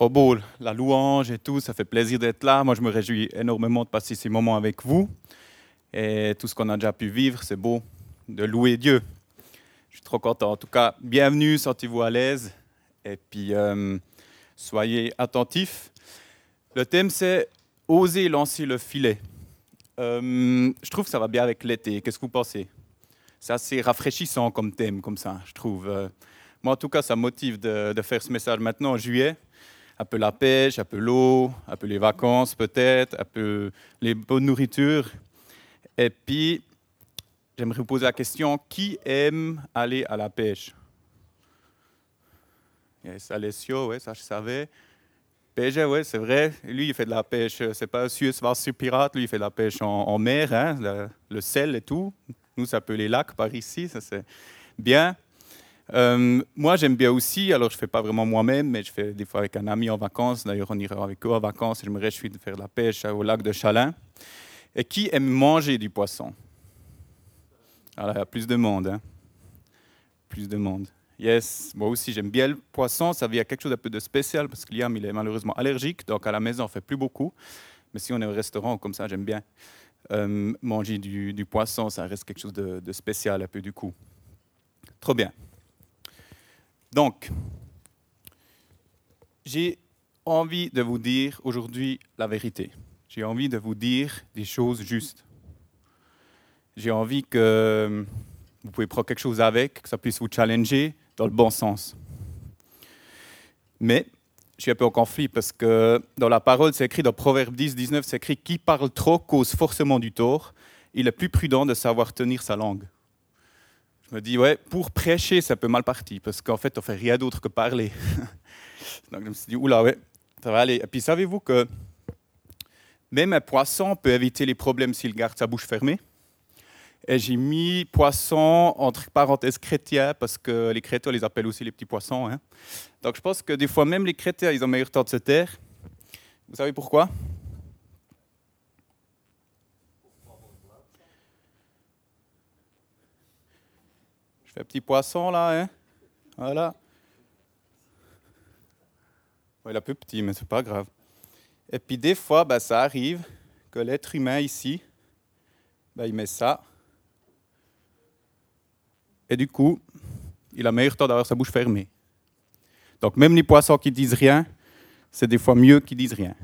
trop beau, la louange et tout, ça fait plaisir d'être là. Moi, je me réjouis énormément de passer ces moments avec vous. Et tout ce qu'on a déjà pu vivre, c'est beau de louer Dieu. Je suis trop content. En tout cas, bienvenue, sentez-vous à l'aise. Et puis, euh, soyez attentifs. Le thème, c'est Oser lancer le filet. Euh, je trouve que ça va bien avec l'été. Qu'est-ce que vous pensez? C'est assez rafraîchissant comme thème, comme ça, je trouve. Euh, moi, en tout cas, ça motive de, faire ce message maintenant en juillet. Un peu la pêche, un peu l'eau, un peu les vacances peut-être, un peu les bonnes nourritures. Et puis, j'aimerais vous poser la question, qui aime aller à la pêche? Yes, Alessio, ouais, ça je savais. Pêche, ouais, c'est vrai. Lui, il fait de la pêche, c'est pas Suisse sur pirate, lui, il fait de la pêche en, en mer, hein, le, le, sel et tout. Nous, ça peut les lacs par ici, ça c'est bien. Euh, moi, j'aime bien aussi, alors je ne fais pas vraiment moi-même, mais je fais des fois avec un ami en vacances. D'ailleurs, on ira avec eux en vacances je me réjouis de faire de la pêche au lac de Chalin. Et qui aime manger du poisson? Alors, il y a plus de monde. Hein? Plus de monde. Yes, moi aussi, j'aime bien le poisson. Ça vient quelque chose d'un peu de spécial parce que Liam, il est malheureusement allergique. Donc, à la maison, on ne fait plus beaucoup. Mais si on est au restaurant comme ça, j'aime bien euh, manger du, du, poisson. Ça reste quelque chose de, de spécial un peu du coup. Trop bien. Donc, j'ai envie de vous dire aujourd'hui la vérité. J'ai envie de vous dire des choses justes. J'ai envie que vous pouvez prendre quelque chose avec, que ça puisse vous challenger dans le bon sens. Mais je suis un peu en conflit parce que dans la parole, c'est écrit dans Proverbe 10, 19, c'est écrit Qui parle trop cause forcément du tort. Il est plus prudent de savoir tenir sa langue. Je me dis, ouais, pour prêcher, ça peut mal partir, parce qu'en fait, on fait rien d'autre que parler. Donc je me suis dit, oula, ouais, ça va aller. Et puis savez-vous que même un poisson peut éviter les problèmes s'il garde sa bouche fermée? Et j'ai mis poisson entre parenthèses chrétien, parce que les chrétiens, on les appelle aussi les petits poissons. Hein. Donc je pense que des fois, même les chrétiens, ils ont meilleur temps de se taire. Vous savez pourquoi? Je fais un petit poisson là, hein Voilà. il est peu petit, mais c'est pas grave. Et puis des fois, bah, ça arrive que l'être humain ici, bah, il met ça. Et du coup, il a meilleur temps d'avoir sa bouche fermée. Donc même les poissons qui disent rien, c'est des fois mieux qu'ils disent rien.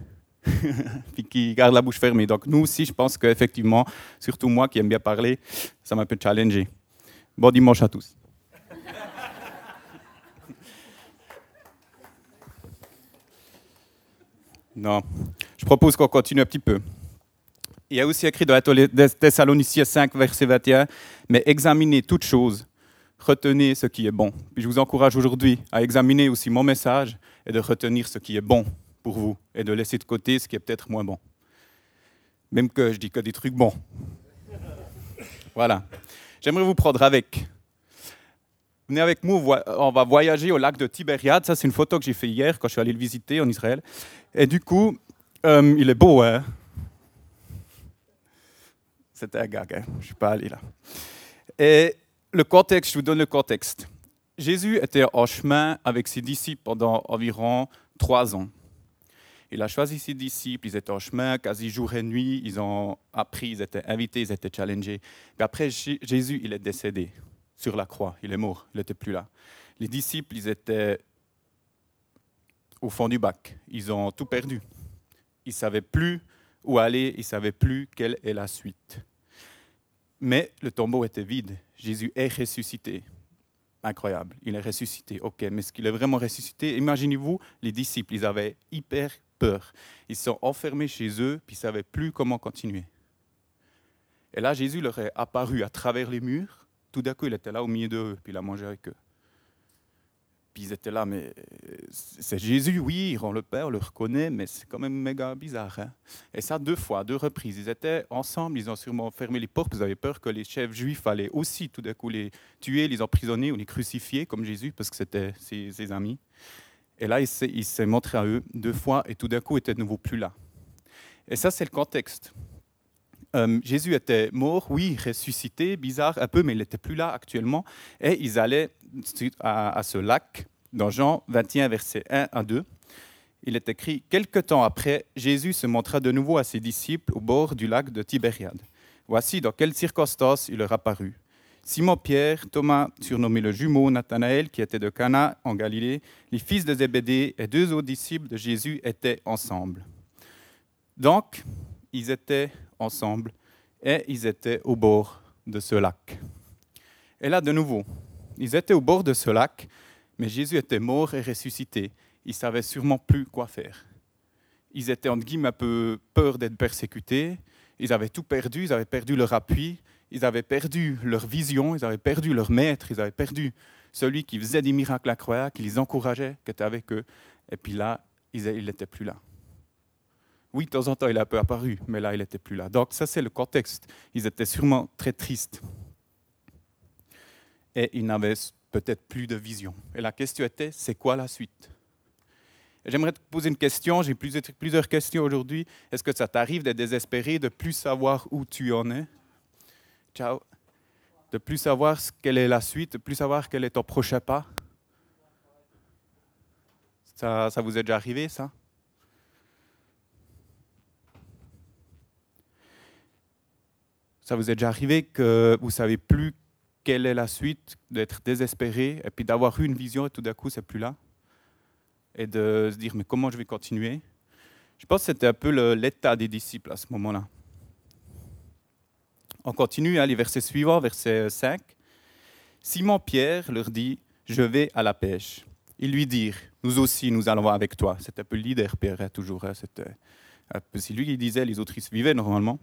puis qui gardent la bouche fermée. Donc nous aussi, je pense qu'effectivement, surtout moi qui aime bien parler, ça m'a un peu challengé. Bon dimanche à tous. Non, je propose qu'on continue un petit peu. Il y a aussi écrit dans la Thessaloniciens 5, verset 21, mais examinez toutes choses, retenez ce qui est bon. Puis je vous encourage aujourd'hui à examiner aussi mon message et de retenir ce qui est bon pour vous et de laisser de côté ce qui est peut-être moins bon. Même que je dis que des trucs bons. Voilà. J'aimerais vous prendre avec. Venez avec moi, on va voyager au lac de Tibériade. Ça, c'est une photo que j'ai faite hier quand je suis allé le visiter en Israël. Et du coup, euh, il est beau, hein C'était un gag, hein je ne suis pas allé là. Et le contexte, je vous donne le contexte. Jésus était en chemin avec ses disciples pendant environ trois ans. Il a choisi ses disciples, ils étaient en chemin quasi jour et nuit, ils ont appris, ils étaient invités, ils étaient challengés. Mais après, Jésus, il est décédé sur la croix, il est mort, il n'était plus là. Les disciples, ils étaient au fond du bac, ils ont tout perdu. Ils ne savaient plus où aller, ils ne savaient plus quelle est la suite. Mais le tombeau était vide, Jésus est ressuscité. Incroyable, il est ressuscité. Ok, mais est-ce qu'il est vraiment ressuscité? Imaginez-vous, les disciples, ils avaient hyper peur. Ils sont enfermés chez eux, puis ils ne savaient plus comment continuer. Et là, Jésus leur est apparu à travers les murs. Tout d'un coup, il était là au milieu d'eux, puis il a mangé avec eux. Puis ils étaient là, mais c'est Jésus, oui, on le Père, le reconnaît, mais c'est quand même méga bizarre. Hein? Et ça, deux fois, deux reprises. Ils étaient ensemble, ils ont sûrement fermé les portes, ils avaient peur que les chefs juifs allaient aussi tout d'un coup les tuer, les emprisonner ou les crucifier comme Jésus, parce que c'était ses amis. Et là, il s'est montré à eux deux fois et tout d'un coup, était de nouveau plus là. Et ça, c'est le contexte. Euh, Jésus était mort, oui, ressuscité, bizarre un peu, mais il n'était plus là actuellement. Et ils allaient à, ce lac, dans Jean 21, verset 1 à 2. il est écrit Quelque temps après, Jésus se montra de nouveau à ses disciples au bord du lac de Tibériade. Voici dans quelles circonstances il leur apparut. Simon-Pierre, Thomas, surnommé le jumeau, Nathanaël, qui était de Cana en Galilée, les fils de Zébédée et deux autres disciples de Jésus étaient ensemble. Donc, ils étaient ensemble et ils étaient au bord de ce lac. Et là, de nouveau, ils étaient au bord de ce lac, mais Jésus était mort et ressuscité. Ils savaient sûrement plus quoi faire. Ils étaient en guillemets un peu peur d'être persécutés. Ils avaient tout perdu. Ils avaient perdu leur appui. Ils avaient perdu leur vision. Ils avaient perdu leur maître. Ils avaient perdu celui qui faisait des miracles incroyables, qui les encourageait, qui était avec eux. Et puis là, il n'était plus là. Oui, de temps en temps, il a un peu apparu, mais là, il n'était plus là. Donc, ça, c'est le contexte. Ils étaient sûrement très tristes. Et ils n'avaient peut-être plus de vision. Et la question était, c'est quoi la suite? J'aimerais te poser une question, j'ai plusieurs questions aujourd'hui. Est-ce que ça t'arrive d'être désespéré, de plus savoir où tu en es? De plus savoir quelle est la suite, de plus savoir quel est ton prochain pas. Ça, ça vous est déjà arrivé, ça? Ça vous est déjà arrivé que vous savez plus quelle est la suite, d'être désespéré et puis d'avoir eu une vision et tout d'un coup c'est plus là? Et de se dire mais comment je vais continuer? Je pense que c'était un peu l'état des disciples à ce moment-là. On continue, hein, les versets suivants, verset 5. Simon-Pierre leur dit Je vais à la pêche. Ils lui dirent Nous aussi, nous allons avec toi. C'était un peu le leader, Pierre, hein, toujours. Hein, c'est lui qui disait, les autres ils vivaient normalement.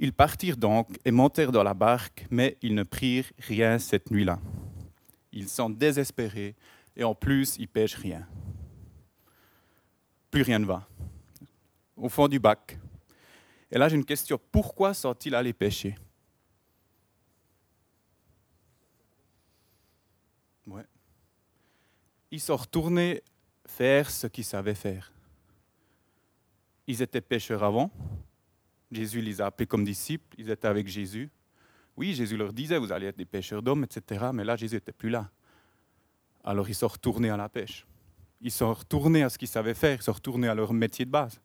Ils partirent donc et montèrent dans la barque, mais ils ne prirent rien cette nuit-là. Ils sont désespérés et en plus, ils pêchent rien. Plus rien ne va. Au fond du bac. Et là, j'ai une question. Pourquoi sont-ils allés pêcher? Ils sont retournés faire ce qu'ils savaient faire. Ils étaient pêcheurs avant, Jésus les a appelés comme disciples, ils étaient avec Jésus. Oui, Jésus leur disait, vous allez être des pêcheurs d'hommes, etc. Mais là, Jésus n'était plus là. Alors ils sont retournés à la pêche. Ils sont retournés à ce qu'ils savaient faire, ils sont retournés à leur métier de base.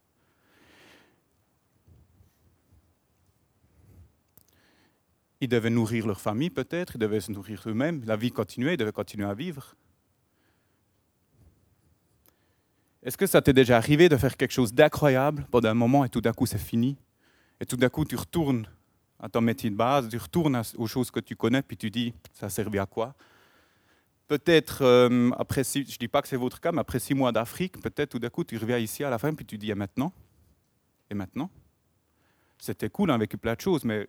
Ils devaient nourrir leur famille peut-être, ils devaient se nourrir eux-mêmes, la vie continuait, ils devaient continuer à vivre. Est-ce que ça t'est déjà arrivé de faire quelque chose d'incroyable pendant un moment et tout d'un coup c'est fini? Et tout d'un coup, tu retournes à ton métier de base, tu retournes aux choses que tu connais, puis tu dis, ça servait à quoi? Peut-être, euh, après je ne dis pas que c'est votre cas, mais après six mois d'Afrique, peut-être tout d'un coup, tu reviens ici à la fin, puis tu dis, et maintenant? Et maintenant? C'était cool, on a vécu plein de choses, mais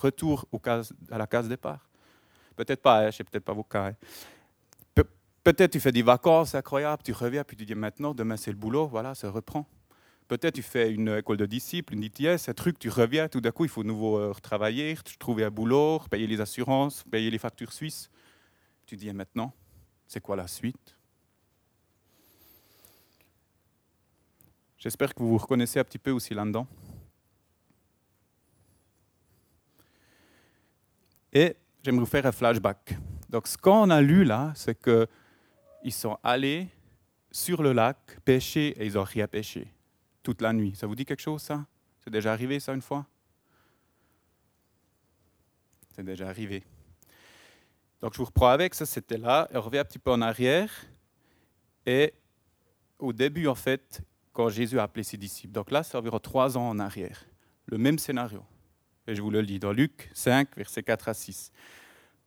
retour à la case départ. Peut-être pas, hein, je sais peut-être pas vos cas. Hein. peut-être tu fais des vacances incroyables, tu reviens, puis tu dis, maintenant, demain c'est le boulot, voilà, ça reprend. Peut-être tu fais une école de disciples, une ITS, un truc, tu reviens, tout d'un coup, il faut de nouveau euh, retravailler, trouver un boulot, payer les assurances, payer les factures suisses. Tu dis, maintenant, c'est quoi la suite? J'espère que vous vous reconnaissez un petit peu aussi là-dedans. Et j'aimerais vous faire un flashback. Donc, ce qu'on a lu là, c'est qu'ils sont allés sur le lac pêcher et ils n'ont rien pêché toute la nuit. Ça vous dit quelque chose, ça? C'est déjà arrivé, ça, une fois? C'est déjà arrivé. Donc, je vous reprends avec, ça, c'était là. On revient un petit peu en arrière. Et au début, en fait, quand Jésus a appelé ses disciples, donc là, c'est environ trois ans en arrière. Le même scénario. Et je vous le lis dans Luc 5, versets 4 à 6.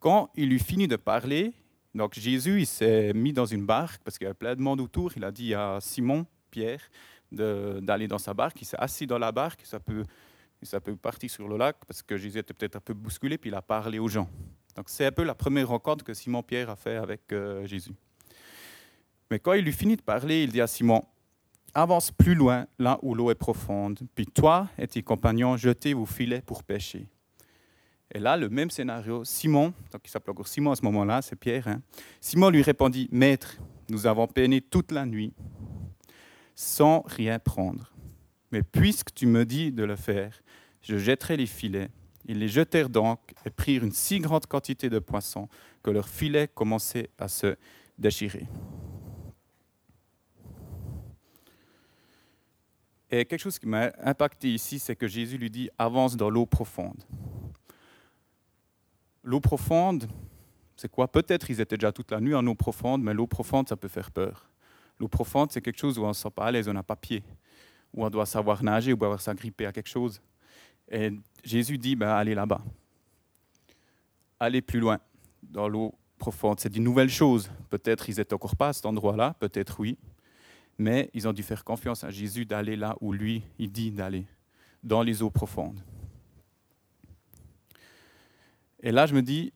Quand il eut fini de parler, donc Jésus, s'est mis dans une barque parce qu'il y avait plein de monde autour. Il a dit à Simon, Pierre, d'aller dans sa barque. Il s'est assis dans la barque, ça peut, ça peut partir sur le lac parce que Jésus était peut-être un peu bousculé, puis il a parlé aux gens. Donc c'est un peu la première rencontre que Simon-Pierre a fait avec euh, Jésus. Mais quand il lui finit de parler, il dit à Simon, avance plus loin, là où l'eau est profonde, puis toi et tes compagnons, jetez vos filets pour pêcher. Et là, le même scénario, Simon, donc il s'appelle encore Simon à ce moment-là, c'est Pierre, hein. Simon lui répondit, Maître, nous avons peiné toute la nuit sans rien prendre. Mais puisque tu me dis de le faire, je jetterai les filets. Ils les jetèrent donc et prirent une si grande quantité de poissons que leurs filets commençaient à se déchirer. Et quelque chose qui m'a impacté ici, c'est que Jésus lui dit avance dans l'eau profonde. L'eau profonde, c'est quoi? Peut-être ils étaient déjà toute la nuit en eau profonde, mais l'eau profonde, ça peut faire peur. L'eau profonde, c'est quelque chose où on ne se sent pas à l'aise, on n'a pas pied, où on doit savoir nager ou avoir s'agripper à quelque chose. Et Jésus dit ben, allez là-bas. Allez plus loin, dans l'eau profonde. C'est une nouvelle chose. Peut-être ils n'étaient encore pas à cet endroit-là, peut-être oui. Mais ils ont dû faire confiance à Jésus d'aller là où lui, il dit d'aller, dans les eaux profondes. Et là, je me dis,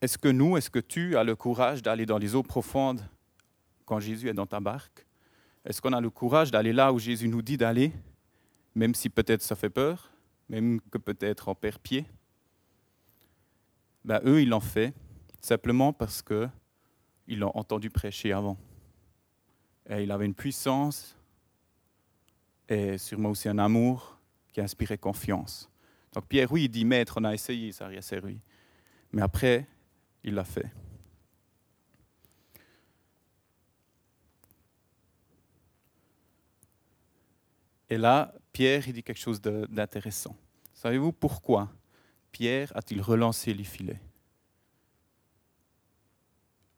est-ce que nous, est-ce que tu as le courage d'aller dans les eaux profondes quand Jésus est dans ta barque? Est-ce qu'on a le courage d'aller là où Jésus nous dit d'aller, même si peut-être ça fait peur, même que peut-être on perd pied? Ben, Eux, ils l'ont fait simplement parce qu'ils l'ont entendu prêcher avant. Et il avait une puissance et sûrement aussi un amour qui inspirait confiance. Donc Pierre, oui, il dit, maître, on a essayé, ça rien servi. Mais après, il l'a fait. Et là, Pierre, il dit quelque chose d'intéressant. Savez-vous pourquoi Pierre a-t-il relancé les filets?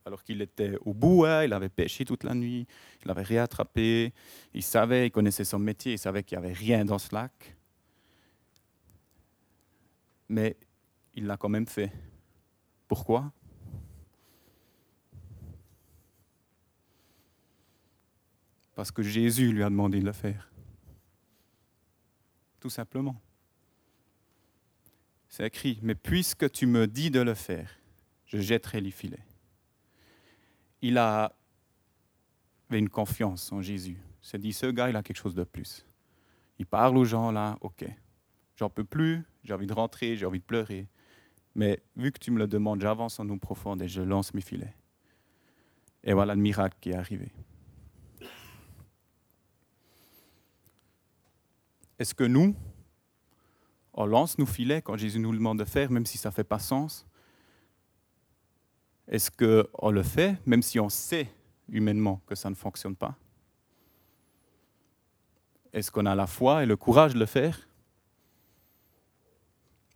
Alors qu'il était au bout, hein, il avait pêché toute la nuit, il avait rien attrapé, il savait, il connaissait son métier, il savait qu'il n'y avait rien dans ce lac. Mais il l'a quand même fait. Pourquoi? Parce que Jésus lui a demandé de le faire. Tout simplement. C'est écrit, mais puisque tu me dis de le faire, je jetterai les filets il a une confiance en Jésus. Il s'est dit, ce gars, il a quelque chose de plus. Il parle aux gens là, ok, j'en peux plus, j'ai envie de rentrer, j'ai envie de pleurer. Mais vu que tu me le demandes, j'avance en eau profonde et je lance mes filets. Et voilà le miracle qui est arrivé. Est-ce que nous, on lance nos filets quand Jésus nous demande de faire, même si ça ne fait pas sens? Est-ce qu'on le fait, même si on sait humainement que ça ne fonctionne pas? Est-ce qu'on a la foi et le courage de le faire?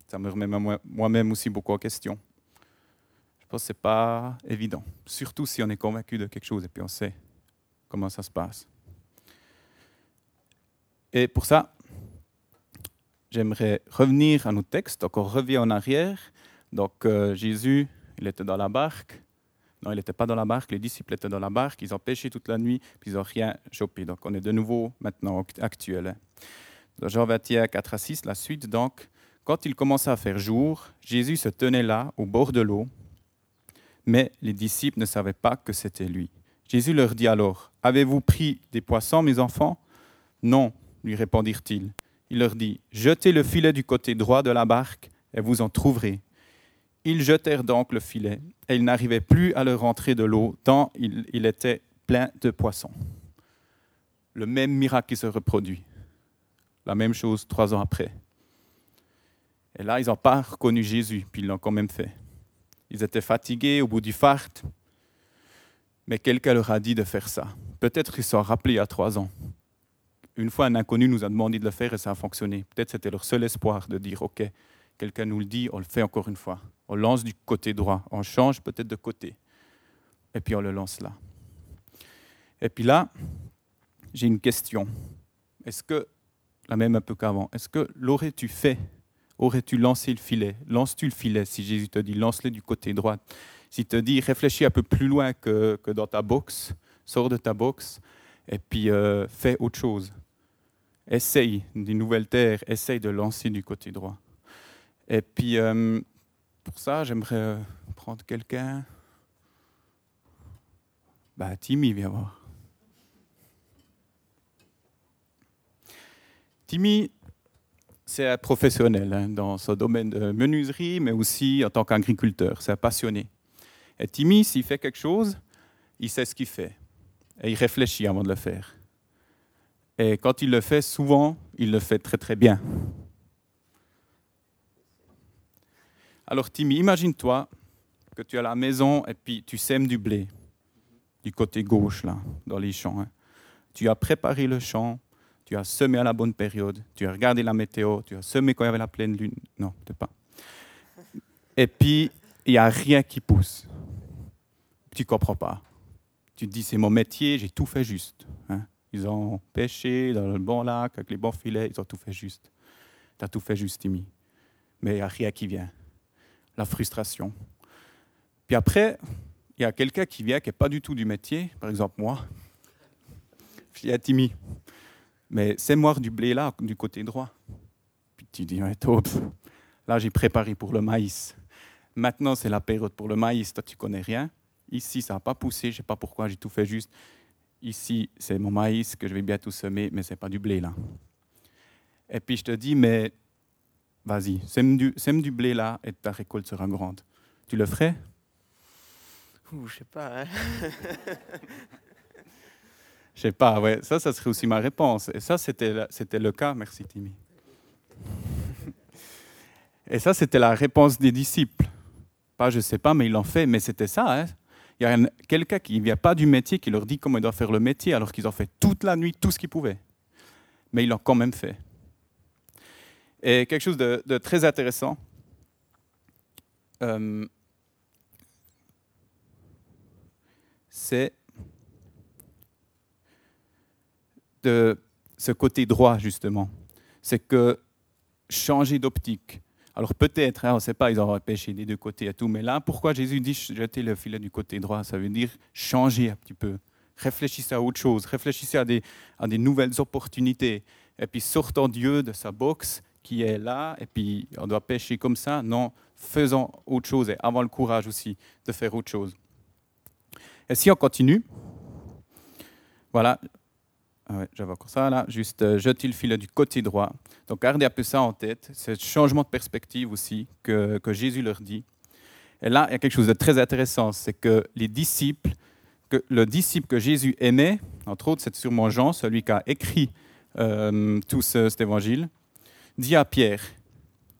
Ça me remet moi-même aussi beaucoup en question. Je pense que ce n'est pas évident, surtout si on est convaincu de quelque chose et puis on sait comment ça se passe. Et pour ça, j'aimerais revenir à nos textes, donc on revient en arrière. Donc euh, Jésus il était dans la barque. Non, il n'était pas dans la barque, les disciples étaient dans la barque, ils ont pêché toute la nuit, puis ils n'ont rien chopé. Donc on est de nouveau maintenant actuel. Dans Jean 21, 4 à 6, la suite, donc, quand il commença à faire jour, Jésus se tenait là, au bord de l'eau, mais les disciples ne savaient pas que c'était lui. Jésus leur dit alors, Avez-vous pris des poissons, mes enfants? Non, lui répondirent-ils. Il leur dit, Jetez le filet du côté droit de la barque, et vous en trouverez. Ils jetèrent donc le filet, et ils n'arrivaient plus à le rentrer de l'eau, tant il, était plein de poissons. Le même miracle qui se reproduit. La même chose trois ans après. Et là, ils n'ont pas reconnu Jésus, puis ils l'ont quand même fait. Ils étaient fatigués au bout du fart, mais quelqu'un leur a dit de faire ça. Peut-être qu'ils s'en y a trois ans. Une fois, un inconnu nous a demandé de le faire et ça a fonctionné. Peut-être c'était leur seul espoir de dire, OK, quelqu'un nous le dit, on le fait encore une fois. On lance du côté droit, on change peut-être de côté, et puis on le lance là. Et puis là, j'ai une question. Est-ce que, la même un peu qu'avant, est-ce que l'aurais-tu fait? Aurais-tu lancé le filet? Lances-tu le filet si Jésus te dit lance-le du côté droit? S'il te dit réfléchis un peu plus loin que, dans ta boxe, sors de ta boxe et puis euh, fais autre chose. Essaye des nouvelles terres, essaye de lancer du côté droit. Et puis, euh, pour ça, j'aimerais euh, prendre quelqu'un. Bah, Timmy, viens voir. Timmy, c'est un professionnel hein, dans ce domaine de menuiserie, mais aussi en tant qu'agriculteur. C'est un passionné. Et Timmy, s'il fait quelque chose, il sait ce qu'il fait. Et il réfléchit avant de le faire. Et quand il le fait, souvent, il le fait très très bien. Alors Timmy, imagine-toi que tu à la maison et puis tu sèmes du blé du côté gauche, là, dans les champs. Hein. Tu as préparé le champ, tu as semé à la bonne période, tu as regardé la météo, tu as semé quand il y avait la pleine lune. Non, peut-être pas. Et puis, il n'y a rien qui pousse. Tu comprends pas. Tu te dis, c'est mon métier, j'ai tout fait juste. Hein. Ils ont pêché dans le bon lac, avec les bons filets, ils ont tout fait juste. Tu as tout fait juste, Timmy. Mais il n'y a rien qui vient. La frustration. Puis après, il y a quelqu'un qui vient qui n'est pas du tout du métier, par exemple moi. Je dis à Timmy, mais c'est moi du blé là, du côté droit. Puis tu dis, ouais, top. Là, j'ai préparé pour le maïs. Maintenant, c'est la période pour le maïs. Toi, tu connais rien. Ici, ça n'a pas poussé. Je ne sais pas pourquoi, j'ai tout fait juste. Ici, c'est mon maïs que je vais bientôt semer, mais ce n'est pas du blé là. Et puis je te dis, mais vas-y, sème du, sème du blé là et ta récolte sera grande. Tu le ferais? Ouh, je sais pas. Hein. Je sais pas, ouais. Ça, ça serait aussi ma réponse. Et ça, c'était, c'était le cas. Merci, Timmy. Et ça, c'était la réponse des disciples. Pas, je sais pas, mais ils l'ont fait. Mais c'était ça. Hein. Il y a quelqu'un qui ne vient pas du métier qui leur dit comment ils doivent faire le métier, alors qu'ils ont fait toute la nuit tout ce qu'ils pouvaient. Mais ils l'ont quand même fait. Et quelque chose de, très intéressant. Euh, c'est de ce côté droit, justement. C'est que changer d'optique. Alors peut-être, hein, on ne sait pas, ils auraient pêché des deux côtés et tout, mais là, pourquoi Jésus dit jeter le filet du côté droit? Ça veut dire changer un petit peu. Réfléchissez à autre chose, réfléchissez à des, à des nouvelles opportunités. Et puis sortons Dieu de sa boxe qui est là, et puis on doit pêcher comme ça. Non, faisons autre chose et avons le courage aussi de faire autre chose. Et si on continue, voilà, ah j'avais encore ça là, juste euh, jeter le filet du côté droit. Donc gardez un peu ça en tête, ce changement de perspective aussi que, que, Jésus leur dit. Et là, il y a quelque chose de très intéressant, c'est que les disciples, que le disciple que Jésus aimait, entre autres, c'est sûrement Jean, celui qui a écrit euh, tout cet évangile, dit à Pierre,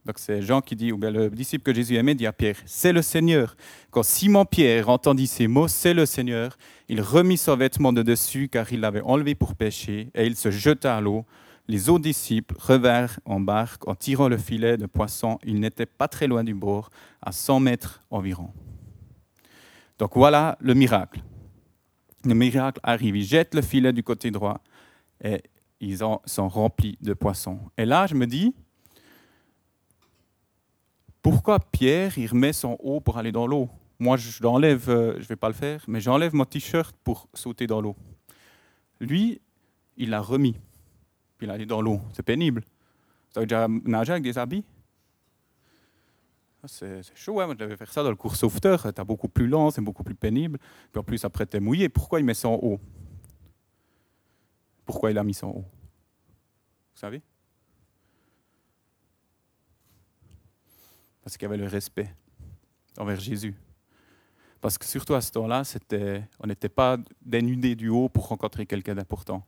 donc c'est Jean qui dit, ou bien le disciple que Jésus aimait dit à Pierre, c'est le Seigneur. Quand Simon-Pierre entendit ces mots, c'est le Seigneur, il remit son vêtement de dessus car il l'avait enlevé pour pécher et il se jeta à l'eau. Les autres disciples revinrent en barque en tirant le filet de poisson. Ils n'étaient pas très loin du bord, à 100 mètres environ. Donc voilà le miracle. Le miracle arrive, ils jettent le filet du côté droit et ils en sont remplis de poissons. Et là, je me dis, pourquoi Pierre, il remet son haut pour aller dans l'eau? Moi, je l'enlève, euh, je ne vais pas le faire, mais j'enlève mon t-shirt pour sauter dans l'eau. Lui, il l'a remis, il allé dans l'eau. C'est pénible. Tu as déjà nagé avec des habits? Ah, c'est chaud, hein. moi je devais faire ça dans le cours sauveteur, c'est beaucoup plus lent, c'est beaucoup plus pénible. Puis en plus, après, tu es mouillé. Pourquoi il met son haut? Pourquoi il a mis son haut? Vous savez? Parce qu'il y avait le respect envers Jésus. Parce que surtout à ce temps-là, on n'était pas dénudé du haut pour rencontrer quelqu'un d'important.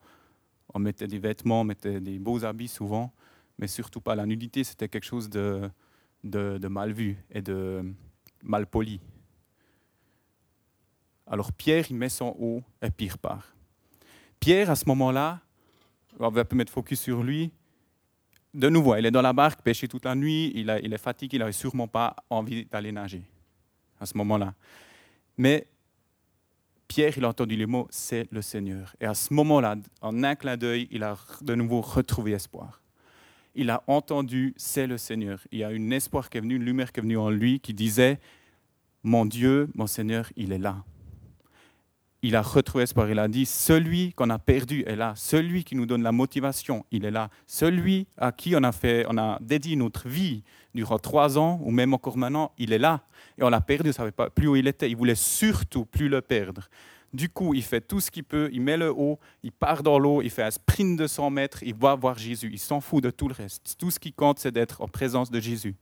On mettait des vêtements, on mettait des beaux habits souvent, mais surtout pas. La nudité, c'était quelque chose de, de, mal vu et de mal poli. Alors Pierre, il met son haut et puis il repart. Pierre, à ce moment-là, on va mettre focus sur lui, de nouveau, il est dans la barque, pêché toute la nuit, il, est fatigué, il n'avait sûrement pas envie d'aller nager à ce moment-là. Mais Pierre, il a entendu les mots, c'est le Seigneur. Et à ce moment-là, en un clin d'œil, il a de nouveau retrouvé espoir. Il a entendu, c'est le Seigneur. Il y a une espoir qui est venu, une lumière qui est venue en lui qui disait, mon Dieu, mon Seigneur, il est là il a retrouvé espoir. Il a dit, celui qu'on a perdu est là. Celui qui nous donne la motivation, il est là. Celui à qui on a, fait, on a dédié notre vie durant trois ans, ou même encore maintenant, il est là. Et on l'a perdu, on ne savait pas plus où il était. Il voulait surtout plus le perdre. Du coup, il fait tout ce qu'il peut, il met le haut, il part dans l'eau, il fait un sprint de 100 mètres, il va voir Jésus. Il s'en fout de tout le reste. Tout ce qui compte, c'est d'être en présence de Jésus.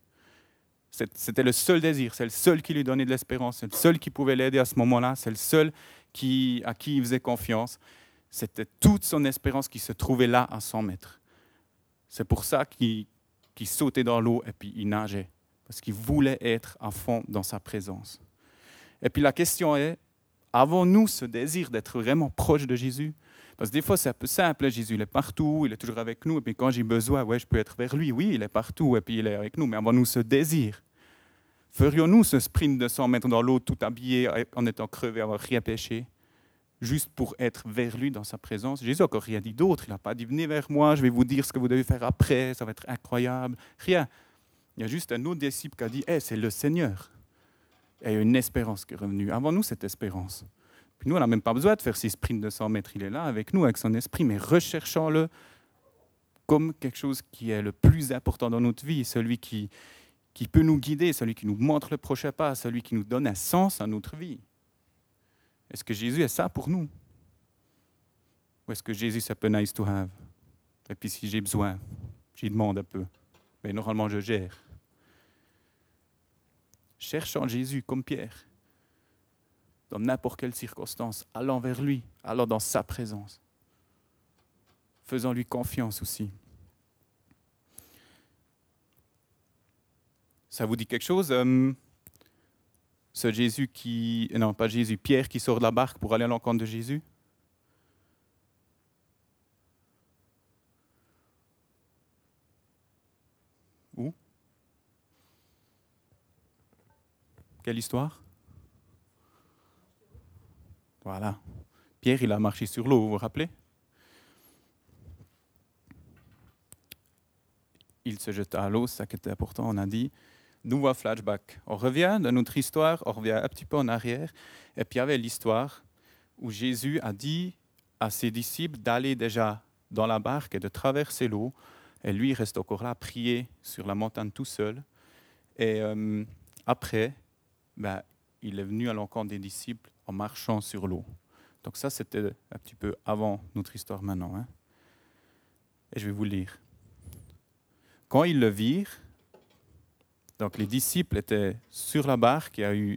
C'était le seul désir, c'est le seul qui lui donnait de l'espérance, c'est le seul qui pouvait l'aider à ce moment-là, c'est le seul à qui il faisait confiance. C'était toute son espérance qui se trouvait là à 100 mètres. C'est pour ça qu'il sautait dans l'eau et puis il nageait, parce qu'il voulait être à fond dans sa présence. Et puis la question est, Avons-nous ce désir d'être vraiment proche de Jésus? Parce que des fois, c'est un peu simple. Jésus, il est partout, il est toujours avec nous. Et puis quand j'ai besoin, ouais, je peux être vers lui. Oui, il est partout et puis il est avec nous. Mais avons-nous ce désir? Ferions-nous ce sprint de 100 mètres dans l'eau, tout habillé, en étant crevé, avoir rien péché juste pour être vers lui dans sa présence? Jésus n'a encore rien dit d'autre. Il n'a pas dit venez vers moi, je vais vous dire ce que vous devez faire après, ça va être incroyable. Rien. Il y a juste un autre disciple qui a dit c'est le Seigneur. Il y a une espérance qui est revenue. Avant nous, cette espérance? Puis nous, on n'a même pas besoin de faire ces sprints de 100 mètres. Il est là avec nous, avec son esprit, mais recherchons-le comme quelque chose qui est le plus important dans notre vie, celui qui, qui peut nous guider, celui qui nous montre le prochain pas, celui qui nous donne un sens à notre vie. Est-ce que Jésus est ça pour nous? Ou est-ce que Jésus, c'est un peu nice to have? Et puis si j'ai besoin, j'y demande un peu. Mais normalement, je gère. Cherchons Jésus comme Pierre, dans n'importe quelle circonstance, allant vers lui, allant dans sa présence. Faisons lui confiance aussi. Ça vous dit quelque chose euh, ce Jésus qui, non pas Jésus, Pierre qui sort de la barque pour aller à l'encontre de Jésus? Où? Quelle histoire? Voilà. Pierre, il a marché sur l'eau, vous vous rappelez? Il se jeta à l'eau, ça qui était important, on a dit nouveau flashback. On revient dans notre histoire, on revient un petit peu en arrière. Et puis il y avait l'histoire où Jésus a dit à ses disciples d'aller déjà dans la barque et de traverser l'eau. Et lui, reste encore là prier sur la montagne tout seul. Et euh, après, ben, il est venu à l'encontre des disciples en marchant sur l'eau. Donc ça, c'était un petit peu avant notre histoire maintenant. Hein. Et je vais vous lire. Quand ils le virent, donc les disciples étaient sur la barque, il y a eu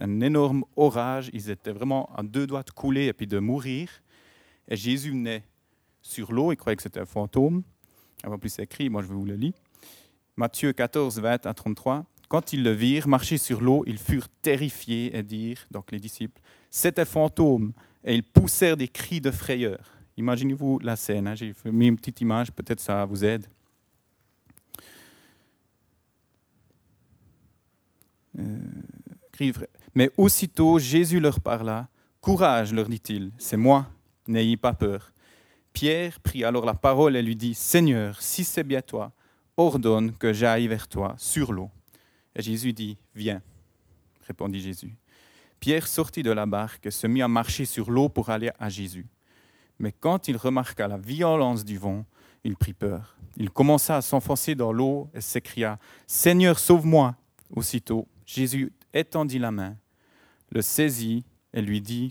un énorme orage, ils étaient vraiment à deux doigts de couler et puis de mourir. Et Jésus venait sur l'eau, il croyait que c'était un fantôme. Avant plus écrit, moi je vous le lire. Matthieu 14, 20 à 33. Quand ils le virent marcher sur l'eau, ils furent terrifiés et dirent, donc les disciples, c'est un fantôme. Et ils poussèrent des cris de frayeur. Imaginez-vous la scène, hein. j'ai mis une petite image, peut-être ça vous aide. Mais aussitôt Jésus leur parla. Courage, leur dit-il, c'est moi, n'ayez pas peur. Pierre prit alors la parole et lui dit, Seigneur, si c'est bien toi, ordonne que j'aille vers toi sur l'eau. Et Jésus dit, Viens, répondit Jésus. Pierre sortit de la barque et se mit à marcher sur l'eau pour aller à Jésus. Mais quand il remarqua la violence du vent, il prit peur. Il commença à s'enfoncer dans l'eau et s'écria, Seigneur, sauve-moi. Aussitôt, Jésus étendit la main, le saisit et lui dit,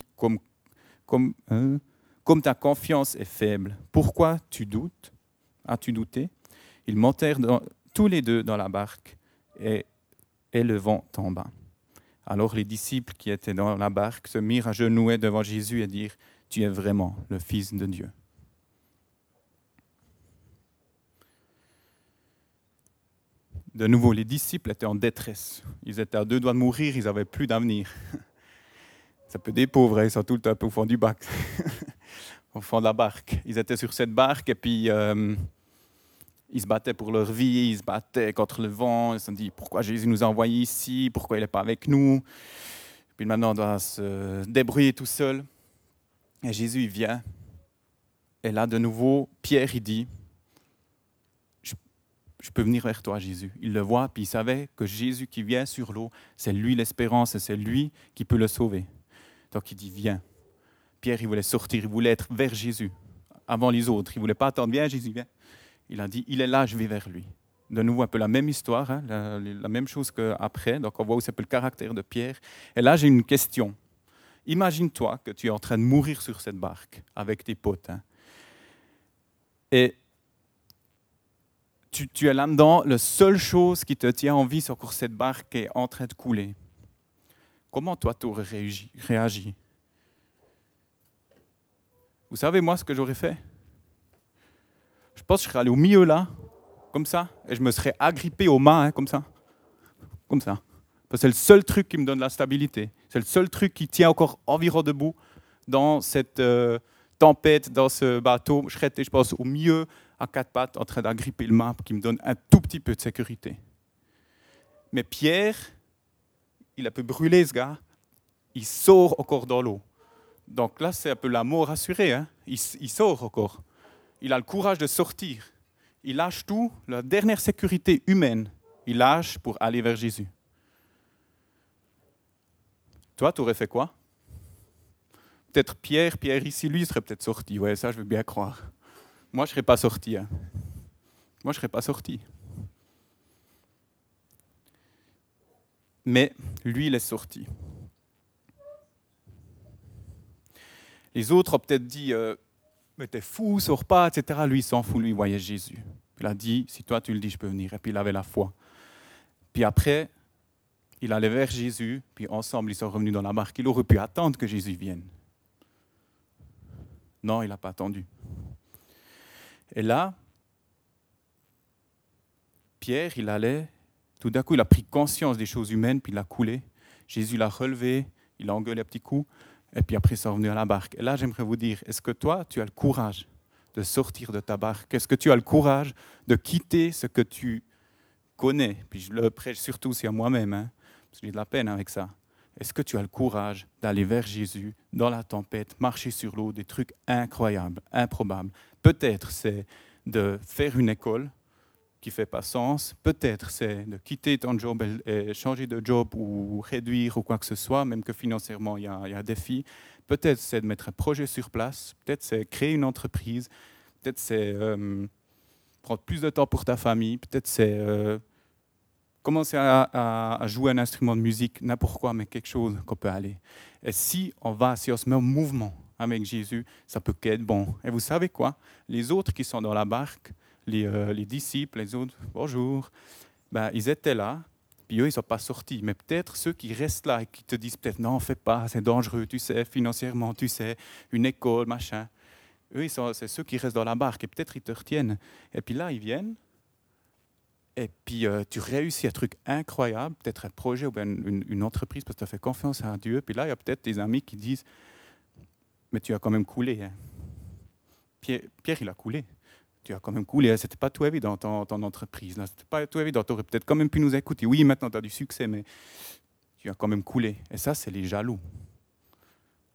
hein, comme ta confiance est faible, pourquoi tu doutes? As-tu douté? Ils montèrent tous les deux dans la barque et, et le vent tomba. Alors les disciples qui étaient dans la barque se mirent à genouiller devant Jésus et dirent, Tu es vraiment le Fils de Dieu. De nouveau, les disciples étaient en détresse. Ils étaient à deux doigts de mourir, ils n'avaient plus d'avenir. Ça peut des pauvres, hein, ils sont tout le temps au fond du bac, au fond de la barque. Ils étaient sur cette barque et puis euh, ils se battaient pour leur vie, ils se battaient contre le vent. Ils se sont dit pourquoi Jésus nous a envoyés ici, pourquoi il n'est pas avec nous? puis maintenant, on doit se débrouiller tout seul. Et Jésus, il vient. Et là, de nouveau, Pierre, il dit je peux venir vers toi, Jésus. Il le voit, puis il savait que Jésus qui vient sur l'eau, c'est lui l'espérance c'est lui qui peut le sauver. Donc il dit, viens. Pierre, il voulait sortir, il voulait être vers Jésus avant les autres. Il ne voulait pas attendre, viens Jésus, viens. Il a dit, il est là, je vais vers lui. De nouveau, un peu la même histoire, hein, la, même chose qu'après. Donc on voit aussi un peu le caractère de Pierre. Et là, j'ai une question. Imagine-toi que tu es en train de mourir sur cette barque avec tes potes. Hein. Et tu, es là-dedans, la seule chose qui te tient en vie sur cette barque est en train de couler. Comment toi, tu aurais réagi, réagi? Vous savez, moi, ce que j'aurais fait? Je pense que je serais allé au milieu là, comme ça, et je me serais agrippé aux mains, hein, comme ça. Comme ça. Parce que c'est le seul truc qui me donne la stabilité. C'est le seul truc qui tient encore environ debout dans cette euh, tempête, dans ce bateau. Je serais, je pense, au mieux à quatre pattes en train d'agripper le mât qui me donne un tout petit peu de sécurité. Mais Pierre, il a pu brûler ce gars, il sort encore dans l'eau. Donc là, c'est un peu la mort assurée. Hein? Il, il sort encore. Il a le courage de sortir. Il lâche tout, la dernière sécurité humaine, il lâche pour aller vers Jésus. Toi, tu aurais fait quoi? Peut-être Pierre, Pierre ici, lui, serait peut-être sorti. Ouais, ça, je veux bien croire. Moi, je ne serais pas sorti. Hein. Moi, je ne serais pas sorti. Mais lui, il est sorti. Les autres ont peut-être dit euh, Mais t'es fou, sors pas, etc. Lui, il s'en fout, lui, il voyait Jésus. Il a dit Si toi tu le dis, je peux venir. Et puis il avait la foi. Puis après, il allait vers Jésus, puis ensemble, ils sont revenus dans la barque. Il aurait pu attendre que Jésus vienne. Non, il n'a pas attendu. Et là, Pierre, il allait, tout d'un coup, il a pris conscience des choses humaines, puis il a coulé. Jésus l'a relevé, il a engueulé un petit coup, et puis après, ils sont revenus à la barque. Et là, j'aimerais vous dire, est-ce que toi, tu as le courage de sortir de ta barque? Est-ce que tu as le courage de quitter ce que tu connais? Puis je le prêche surtout aussi à moi-même, hein, parce que j'ai de la peine avec ça. Est-ce que tu as le courage d'aller vers Jésus dans la tempête, marcher sur l'eau, des trucs incroyables, improbables? Peut-être c'est de faire une école qui fait pas sens. Peut-être c'est de quitter ton job et changer de job ou réduire ou quoi que ce soit, même que financièrement il y a, un défi. Peut-être c'est de mettre un projet sur place. Peut-être c'est créer une entreprise. Peut-être c'est euh, prendre plus de temps pour ta famille. Peut-être c'est euh, commencer à, jouer un instrument de musique, n'importe quoi, mais quelque chose qu'on peut aller. Et si on va, si on se met en mouvement avec Jésus, ça peut être bon. Et vous savez quoi? Les autres qui sont dans la barque, les, euh, les disciples, les autres, bonjour, ben, ils étaient là, puis eux, ils ne sont pas sortis. Mais peut-être ceux qui restent là et qui te disent peut-être non, fais pas, c'est dangereux, tu sais, financièrement, tu sais, une école, machin. Eux, c'est ceux qui restent dans la barque et peut-être ils te retiennent. Et puis là, ils viennent et puis euh, tu réussis un truc incroyable, peut-être un projet ou une, entreprise parce que tu as fait confiance à Dieu. Puis là, il y a peut-être des amis qui disent Mais tu as quand même coulé. Hein. Pierre, Pierre, il a coulé. Tu as quand même coulé. Hein. C'était pas tout évident ton, ton entreprise. C'était pas tout évident. Tu aurais peut-être quand même pu nous écouter. Oui, maintenant tu as du succès, mais tu as quand même coulé. Et ça, c'est les jaloux.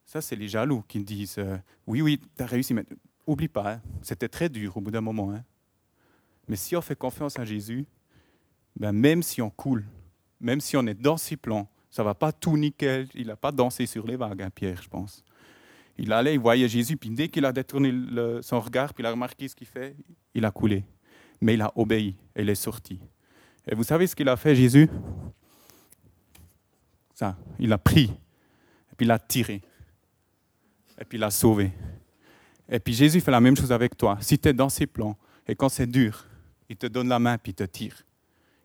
Ça, c'est les jaloux qui disent euh, Oui, oui, tu as réussi, mais oublie pas, hein. c'était très dur au bout d'un moment. Mais si on fait confiance à Jésus, ben même si on coule, même si on est dans ses plans, ça va pas tout nickel. Il n'a pas dansé sur les vagues, hein, Pierre, je pense. Il allait, il voyait Jésus, puis dès qu'il a détourné son regard, puis il a remarqué ce qu'il fait, il a coulé. Mais il a obéi, et il est sorti. Et vous savez ce qu'il a fait, Jésus? Ça, il a pris, et puis il a tiré, et puis il a sauvé. Et puis Jésus fait la même chose avec toi. Si tu es dans ses plans, et quand c'est dur, il te donne la main puis il te tire.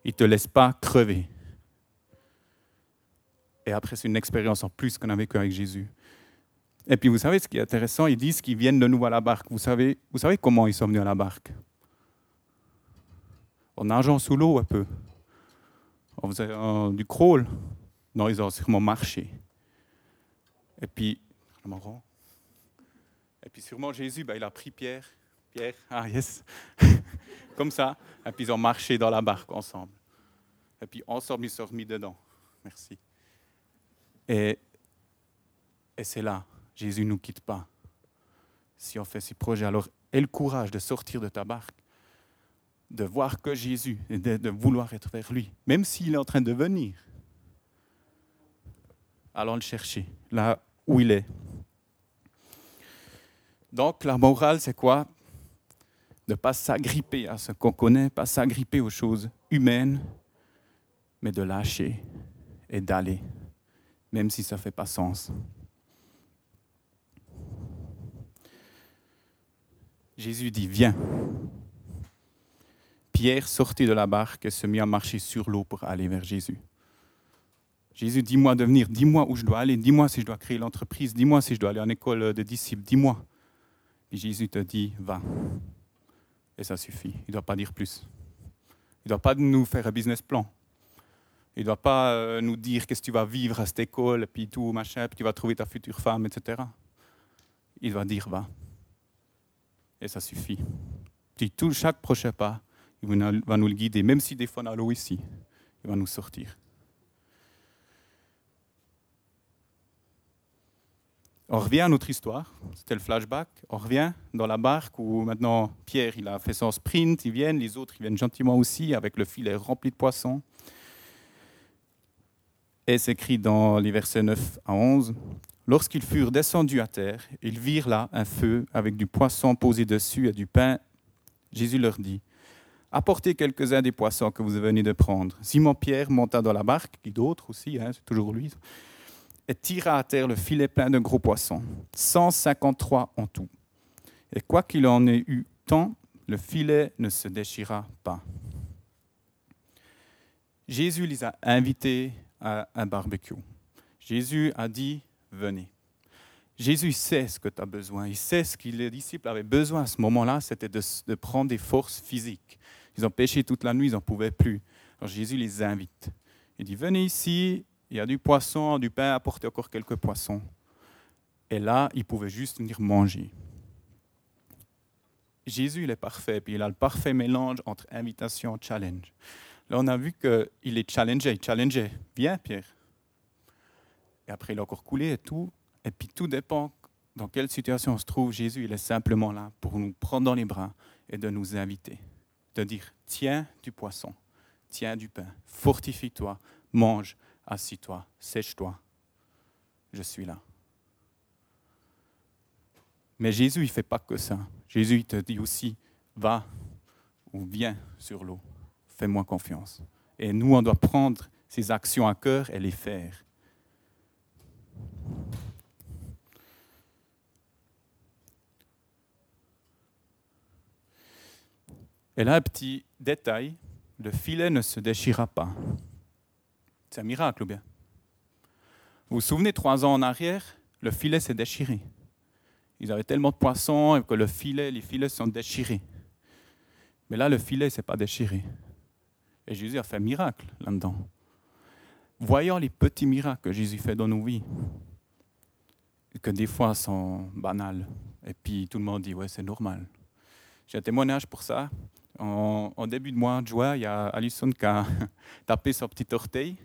Il ne te laisse pas crever. Et après, c'est une expérience en plus qu'on a vécue avec Jésus. Et puis, vous savez ce qui est intéressant? Ils disent qu'ils viennent de nouveau à la barque. Vous savez, vous savez comment ils sont venus à la barque? En nageant sous l'eau un peu. En faisant du crawl. Non, ils ont sûrement marché. Et puis, et puis sûrement Jésus, ben, il a pris Pierre. Pierre, ah yes. comme ça. Et puis ils ont marché dans la barque ensemble. Et puis ensemble, ils sont remis dedans. Merci. Et, et c'est là, Jésus ne nous quitte pas. Si on fait ces projets, alors aie le courage de sortir de ta barque, de voir que Jésus et de, vouloir être vers lui, même s'il est en train de venir. Allons le chercher, là où il est. Donc la morale, c'est quoi? De ne pas s'agripper à ce qu'on connaît, pas s'agripper aux choses humaines, mais de lâcher et d'aller, même si ça ne fait pas sens. Jésus dit, viens. Pierre sortit de la barque et se mit à marcher sur l'eau pour aller vers Jésus. Jésus, dis-moi de venir, dis-moi où je dois aller, dis-moi si je dois créer l'entreprise, dis-moi si je dois aller en école de disciples, dis-moi. Et Jésus te dit, va. Et ça suffit. Il ne doit pas dire plus. Il ne doit pas nous faire un business plan. Il ne doit pas euh, nous dire qu'est-ce que tu vas vivre à cette école, puis tout, machin, puis tu vas trouver ta future femme, etc. Il va dire va. Et ça suffit. Puis tout, chaque prochain pas, il va nous le guider, même si des fois on a ici, il va nous sortir. On revient à notre histoire, c'était le flashback. On revient dans la barque où maintenant Pierre il a fait son sprint, ils viennent, les autres ils viennent gentiment aussi avec le filet rempli de poissons. Et c'est écrit dans les versets 9 à 11 Lorsqu'ils furent descendus à terre, ils virent là un feu avec du poisson posé dessus et du pain. Jésus leur dit Apportez quelques-uns des poissons que vous venez de prendre. Simon-Pierre monta dans la barque, et d'autres aussi, hein, c'est toujours lui et tira à terre le filet plein de gros poissons, 153 en tout. Et quoi qu'il en ait eu tant, le filet ne se déchira pas. Jésus les a invités à un barbecue. Jésus a dit, venez. Jésus sait ce que tu as besoin. Il sait ce que les disciples avaient besoin à ce moment-là, c'était de, de, prendre des forces physiques. Ils ont péché toute la nuit, ils n'en pouvaient plus. Alors Jésus les invite. Il dit, venez ici il y a du poisson, du pain, apportez encore quelques poissons. Et là, ils pouvaient juste venir manger. Jésus, il est parfait, puis il a le parfait mélange entre invitation et challenge. Là, on a vu qu'il est challengé, il. Viens, Pierre. Et après, il a encore coulé et tout. Et puis, tout dépend dans quelle situation on se trouve. Jésus, il est simplement là pour nous prendre dans les bras et de nous inviter. De dire, tiens du poisson, tiens du pain, fortifie-toi, mange, assis-toi, sèche-toi, je suis là. Mais Jésus, il ne fait pas que ça. Jésus, il te dit aussi, va ou viens sur l'eau, fais-moi confiance. Et nous, on doit prendre ces actions à cœur et les faire. Et là, un petit détail, le filet ne se déchira pas. C'est un miracle ou bien? Vous vous souvenez, trois ans en arrière, le filet s'est déchiré. Ils avaient tellement de poissons que le filet, les filets sont déchirés. Mais là, le filet ne s'est pas déchiré. Et Jésus a fait un miracle là-dedans. Voyons les petits miracles que Jésus fait dans nos vies, que des fois sont banals. Et puis tout le monde dit, ouais, c'est normal. J'ai un témoignage pour ça. En, début de mois de juin, il y a Alison qui a tapé son petit orteil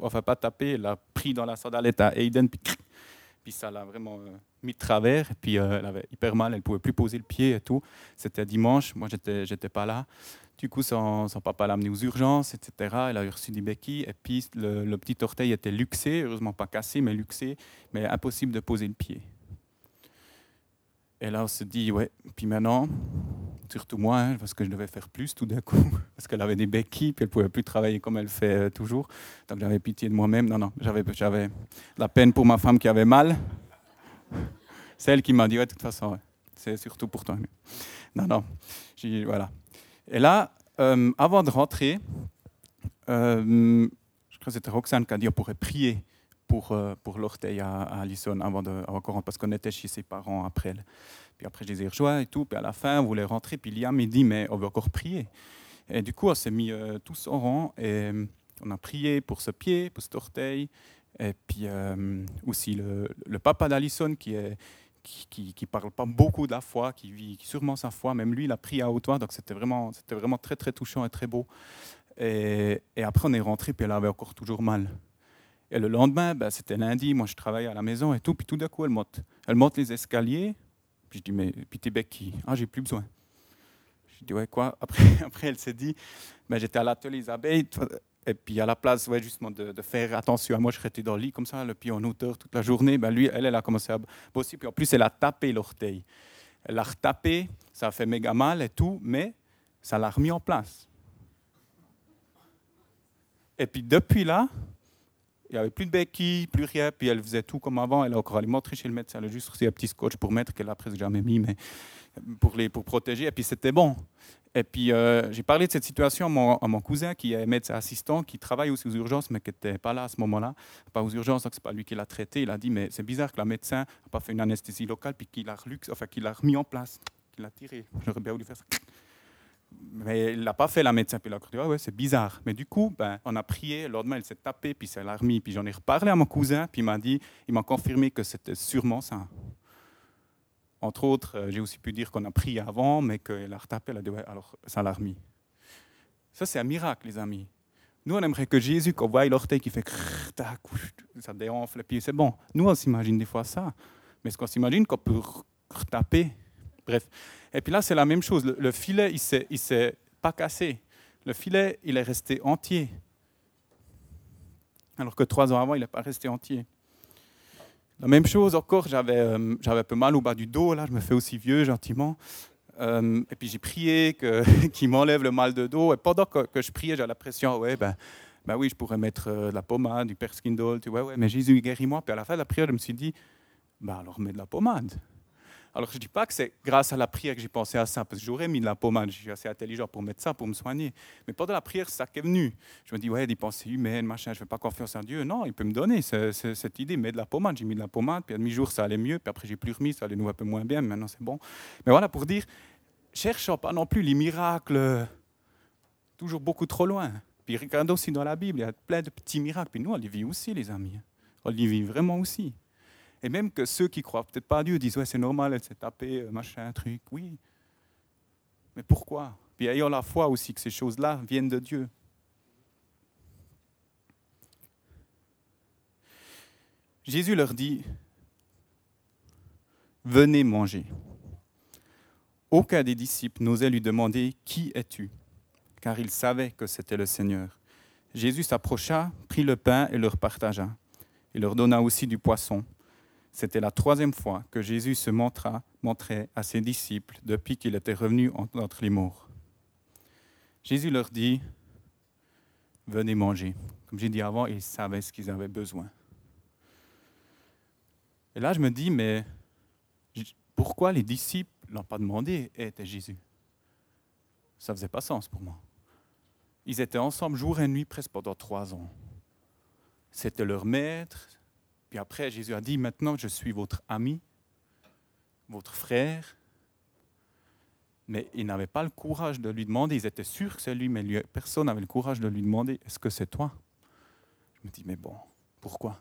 enfin pas tapé, elle a pris dans la sandalette à Aiden, puis, ça l'a vraiment euh, mis de travers, puis euh, elle avait hyper mal, elle pouvait plus poser le pied et tout. C'était dimanche, moi j'étais, j'étais pas là. Du coup, son, papa l'a amené aux urgences, etc. Elle a reçu des béquilles, et puis le petit orteil était luxé, heureusement pas cassé, mais luxé, mais impossible de poser le pied. Et là, on se dit, ouais, puis maintenant, surtout moi, hein, parce que je devais faire plus tout d'un coup, parce qu'elle avait des béquilles, puis elle ne pouvait plus travailler comme elle fait euh, toujours. Donc j'avais pitié de moi-même. Non, non, j'avais, j'avais la peine pour ma femme qui avait mal. C'est elle qui m'a dit, ouais, de toute façon, c'est surtout pour toi. Non, non, voilà. Et là, euh, avant de rentrer, euh, je crois que c'était Roxane qui a dit on pourrait prier pour, pour l'orteil à, à Alison avant de avant rentrer, parce qu'on était chez ses parents après elle. Puis après, je les ai rejoints et tout. Puis à la fin, on voulait rentrer. Puis Liam m'a dit, mais on veut encore prier. Et du coup, on s'est mis euh, tous en rang et on a prié pour ce pied, pour cet orteil. Et puis euh, aussi le, papa d'Alison qui est parle pas beaucoup de la foi, qui vit sûrement sa foi, même lui, il a prié à haute voix, donc c'était vraiment, c'était vraiment très, très touchant et très beau. Et, et, après, on est rentré, puis elle avait encore toujours mal. Et le lendemain, ben, c'était lundi, moi je travaillais à la maison et tout, puis tout d'un coup, elle monte, elle monte les escaliers, puis je dis, mais puis tes qui Ah, j'ai plus besoin. Je dis, ouais, quoi? Après, après, elle s'est dit, mais j'étais à l'atelier abeilles, et puis à la place, ouais, justement, de, faire attention à moi, je restais dans le lit comme ça, le pied en hauteur toute la journée. Ben lui, elle, elle a commencé à bosser, puis en plus, elle a tapé l'orteil. Elle l'a retapé, ça a fait méga mal et tout, mais ça l'a remis en place. Et puis depuis là, il n'y avait plus de béquilles, plus rien, puis elle faisait tout comme avant. Elle a encore allé montrer chez le médecin, elle a juste reçu un petit scotch pour mettre, qu'elle a presque jamais mis, mais pour, les, pour protéger, et puis c'était bon. Et puis euh, j'ai parlé de cette situation à mon, à mon, cousin qui est médecin assistant, qui travaille aussi aux urgences, mais qui n'était pas là à ce moment-là, pas aux urgences, donc c'est pas lui qui l'a traité. Il a dit, mais c'est bizarre que le médecin n'a pas fait une anesthésie locale, puis qu'il a, enfin, qu'il a remis en place, qu'il a tiré. J'aurais bien voulu faire ça. Mais il l'a pas fait, la médecin. Puis il a cru, ah ouais, c'est bizarre. Mais du coup, ben, on a prié, le lendemain, il s'est tapé, puis c'est l'a remis. Puis j'en ai reparlé à mon cousin, puis il m'a dit, il m'a confirmé que c'était sûrement ça. Entre autres, euh, j'ai aussi pu dire qu'on a prié avant, mais qu'il a retapé, elle a dit, ouais, alors ça l'a remis. Ça, c'est un miracle, les amis. Nous, on aimerait que Jésus, qu'on voit l'orteil qui fait ça déonfle, puis c'est bon. Nous, on s'imagine des fois ça. Mais est-ce qu'on s'imagine qu'on peut retaper Bref. Et puis là, c'est la même chose. Le, filet, il ne s'est pas cassé. Le filet, il est resté entier. Alors que trois ans avant, il n'est pas resté entier. La même chose encore, j'avais euh, un peu mal au bas du dos, là, je me fais aussi vieux gentiment. Euh, et puis j'ai prié qu'il m'enlève le mal de dos. Et pendant que, je priais, j'avais l'impression, ouais, ben, ben oui, je pourrais mettre euh, de la pommade, du perskindol, tu vois, ouais, mais Jésus guérit-moi. Puis à la fin de la prière, je me suis dit, ben alors mets de la pommade. Alors je ne dis pas que c'est grâce à la prière que j'ai pensé à ça, parce que j'aurais mis de la pommade, je suis assez intelligent pour mettre ça, pour me soigner. Mais pendant la prière, ça qui est venu. Je me dis, ouais, des pensées humaines, machin, je ne fais pas confiance en Dieu. Non, il peut me donner cette idée, mets de la pommade. J'ai mis de la pommade, puis à demi-jour, ça allait mieux, puis après, j'ai plus remis, ça allait nous un peu moins bien, mais maintenant, c'est bon. Mais voilà, pour dire, cherchons pas non plus les miracles toujours beaucoup trop loin. Puis regardons aussi dans la Bible, il y a plein de petits miracles. Puis nous, on les vit aussi, les amis. On les vit vraiment aussi. Et même que ceux qui croient peut-être pas à Dieu disent Ouais, c'est normal, elle s'est tapée, euh, machin, truc. Oui. Mais pourquoi? Puis ayons la foi aussi que ces choses-là viennent de Dieu. Jésus leur dit Venez manger. Aucun des disciples n'osait lui demander Qui es-tu? Car il savait que c'était le Seigneur. Jésus s'approcha, prit le pain et leur partagea. Il leur donna aussi du poisson. C'était la troisième fois que Jésus se montra, montrait à ses disciples depuis qu'il était revenu entre les morts. Jésus leur dit, venez manger. Comme j'ai dit avant, ils savaient ce qu'ils avaient besoin. Et là, je me dis, mais pourquoi les disciples ne l'ont pas demandé était Jésus? Ça ne faisait pas sens pour moi. Ils étaient ensemble jour et nuit presque pendant trois ans. C'était leur maître, puis après, Jésus a dit, maintenant je suis votre ami, votre frère. Mais ils n'avaient pas le courage de lui demander, ils étaient sûrs que c'est lui, mais personne n'avait le courage de lui demander, est-ce que c'est toi? Je me dis, mais bon, pourquoi?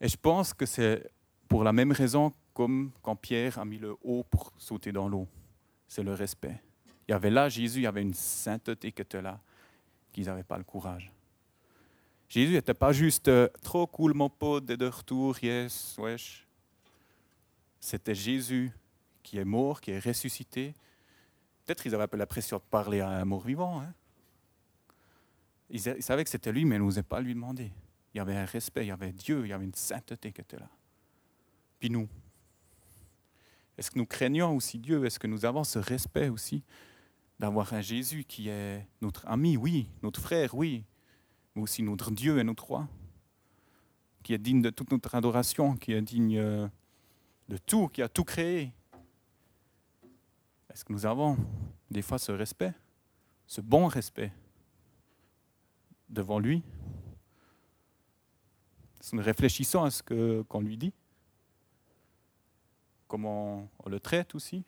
Et je pense que c'est pour la même raison comme quand Pierre a mis le haut pour sauter dans l'eau. C'est le respect. Il y avait là Jésus, il y avait une sainteté qui était là, qu'ils n'avaient pas le courage. Jésus n'était pas juste euh, trop cool, mon pote, de retour, yes, wesh. C'était Jésus qui est mort, qui est ressuscité. Peut-être qu'ils avaient un peu la pression de parler à un mort vivant. Hein. Ils, savaient que c'était lui, mais ils n'osaient pas lui demander. Il y avait un respect, il y avait Dieu, il y avait une sainteté qui était là. Puis nous, est-ce que nous craignons aussi Dieu? Est-ce que nous avons ce respect aussi d'avoir un Jésus qui est notre ami, oui, notre frère, oui, mais aussi notre Dieu et notre roi, qui est digne de toute notre adoration, qui est digne euh, de tout, qui a tout créé. Est-ce que nous avons des fois ce respect, ce bon respect devant lui? Nous réfléchissons à ce qu'on lui dit Comment on le traite aussi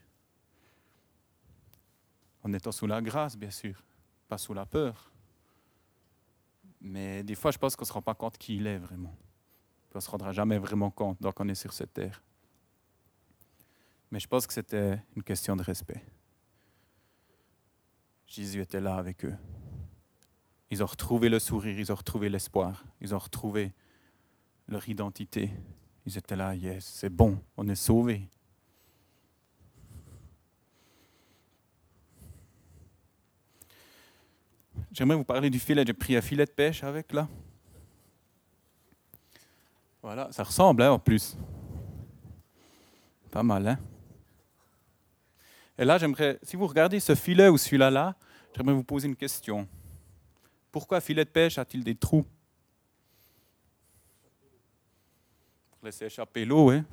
En étant sous la grâce, bien sûr, pas sous la peur. Mais des fois, je pense qu'on ne se rend pas compte qui il est vraiment. On ne se rendra jamais vraiment compte donc on est sur cette terre. Mais je pense que c'était une question de respect. Jésus était là avec eux. Ils ont retrouvé le sourire, ils ont retrouvé l'espoir, ils ont retrouvé leur identité. Ils étaient là, yes, c'est bon, on est sauvés. J'aimerais vous parler du filet. J'ai pris un filet de pêche avec là. Voilà, ça ressemble hein, en plus. Pas mal, hein? Et là, j'aimerais, si vous regardez ce filet ou celui-là, là, j'aimerais vous poser une question. Pourquoi un filet de pêche a-t-il des trous? Pour laisser échapper l'eau, hein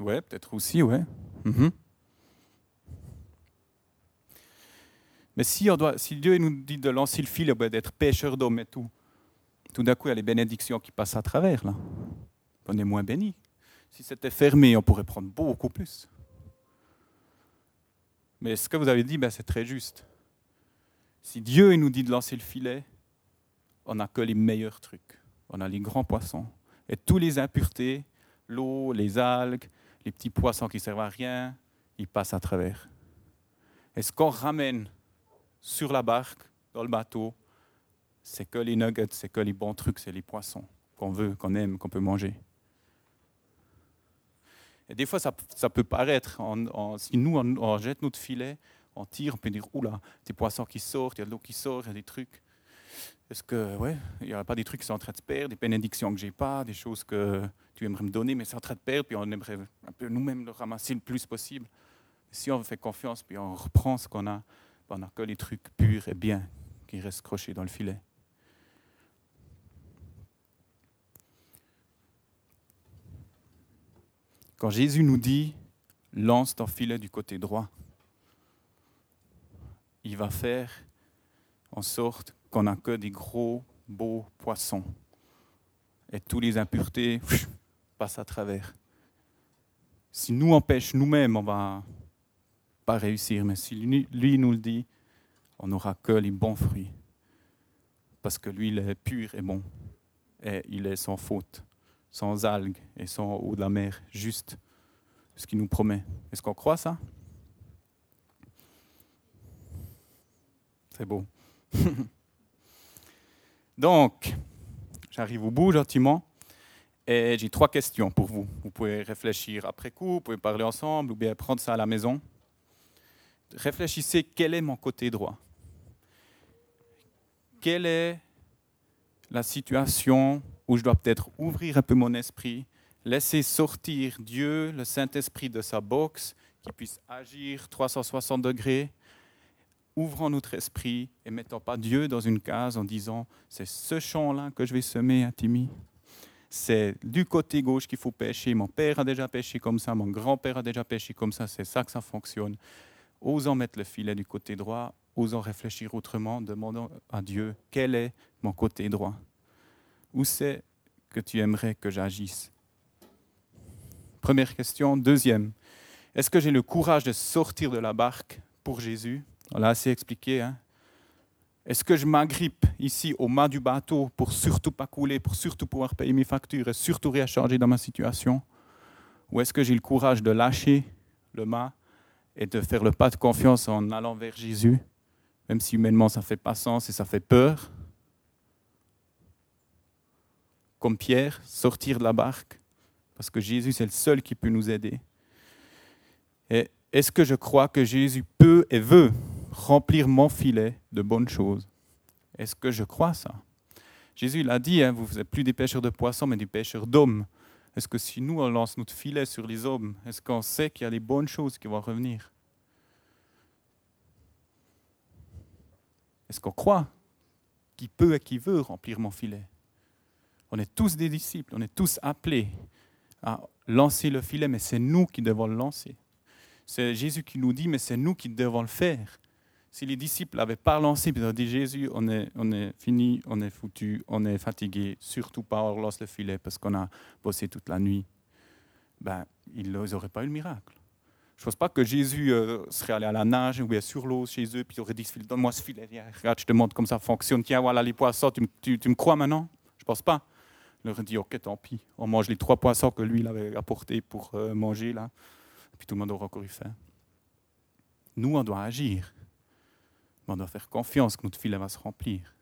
Ouais, peut-être aussi, ouais. Mhm. Mais si, on doit, si Dieu nous dit de lancer le fil, d'être pêcheur d'hommes et tout, tout d'un coup, il y a les bénédictions qui passent à travers. Là. On est moins béni. Si c'était fermé, on pourrait prendre beaucoup plus. Mais ce que vous avez dit, ben, c'est très juste. Si Dieu nous dit de lancer le filet, on n'a que les meilleurs trucs. On a les grands poissons. Et tous les impuretés, l'eau, les algues, les petits poissons qui servent à rien, ils passent à travers. Et ce qu'on ramène sur la barque, dans le bateau, c'est que les nuggets, c'est que les bons trucs, c'est les poissons qu'on veut, qu'on aime, qu'on peut manger. Et des fois, ça, peut paraître, si nous, on, jette notre filet, on tire, on peut dire, oula, des poissons qui sortent, il y a de l'eau qui sort, il y a des trucs. Est-ce que, ouais, il n'y a pas des trucs qui sont en train de perdre, des bénédictions que j'ai pas, des choses que tu aimerais me donner, mais c'est en train de perdre, puis on aimerait un peu nous-mêmes le ramasser le plus possible. Si on fait confiance, puis on reprend ce qu'on a, on n'a que les trucs purs et bien qui restent crochés dans le filet. Quand Jésus nous dit lance ton filet du côté droit, il va faire en sorte qu'on n'a que des gros, beaux poissons. Et tous les impuretés passent à travers. Si nous on pêche nous-mêmes, on va pas réussir. Mais si lui nous le dit, on n'aura que les bons fruits. Parce que lui, il est pur et bon. Et il est sans faute, sans algues et sans eau de la mer, juste ce qu'il nous promet. Est-ce qu'on croit ça? C'est beau. Donc, j'arrive au bout gentiment. Et j'ai trois questions pour vous. Vous pouvez réfléchir après coup, vous pouvez parler ensemble ou bien prendre ça à la maison. Réfléchissez, quel est mon côté droit? Quelle est la situation où je dois peut-être ouvrir un peu mon esprit, laisser sortir Dieu, le Saint-Esprit de sa boxe, qui puisse agir 360 degrés? Ouvrons notre esprit et mettons pas Dieu dans une case en disant c'est ce champ-là que je vais semer à Timmy. C'est du côté gauche qu'il faut pêcher. Mon père a déjà pêché comme ça, mon grand-père a déjà pêché comme ça, c'est ça que ça fonctionne. Osons mettre le filet du côté droit, osons réfléchir autrement, demandons à Dieu quel est mon côté droit? Où c'est que tu aimerais que j'agisse? Première question. Deuxième, est-ce que j'ai le courage de sortir de la barque pour Jésus? On l'a assez expliqué. Hein. Est-ce que je m'agrippe ici au mât du bateau pour surtout pas couler, pour surtout pouvoir payer mes factures et surtout rien dans ma situation? Ou est-ce que j'ai le courage de lâcher le mât et de faire le pas de confiance en allant vers Jésus, même si humainement ça ne fait pas sens et ça fait peur Comme Pierre, sortir de la barque, parce que Jésus c'est le seul qui peut nous aider. Est-ce que je crois que Jésus peut et veut remplir mon filet de bonnes choses? Est-ce que je crois ça? Jésus l'a dit, hein, vous n'êtes plus des pêcheurs de poissons, mais des pêcheurs d'hommes. Est-ce que si nous, on lance notre filet sur les hommes, est-ce qu'on sait qu'il y a des bonnes choses qui vont revenir? Est-ce qu'on croit qui peut et qui veut remplir mon filet? On est tous des disciples, on est tous appelés à lancer le filet, mais c'est nous qui devons le lancer. C'est Jésus qui nous dit, mais c'est nous qui devons le faire. Si les disciples n'avaient pas lancé, ils ont dit Jésus, on est, on est fini, on est foutu, on est fatigué, surtout pas on lance le filet parce qu'on a bossé toute la nuit, ben, ils n'auraient pas eu le miracle. Je ne pense pas que Jésus euh, serait allé à la nage ou bien sur l'eau chez eux, puis il aurait dit Donne-moi ce filet, regarde, je te montre comment ça fonctionne. Tiens, voilà les poissons, tu, tu, tu me crois maintenant? Je ne pense pas. Il aurait dit Ok, tant pis, on mange les trois poissons que lui il avait apportés pour euh, manger, là. puis tout le monde aura encore eu faim. Nous, on doit agir on doit faire confiance que notre filet va se remplir.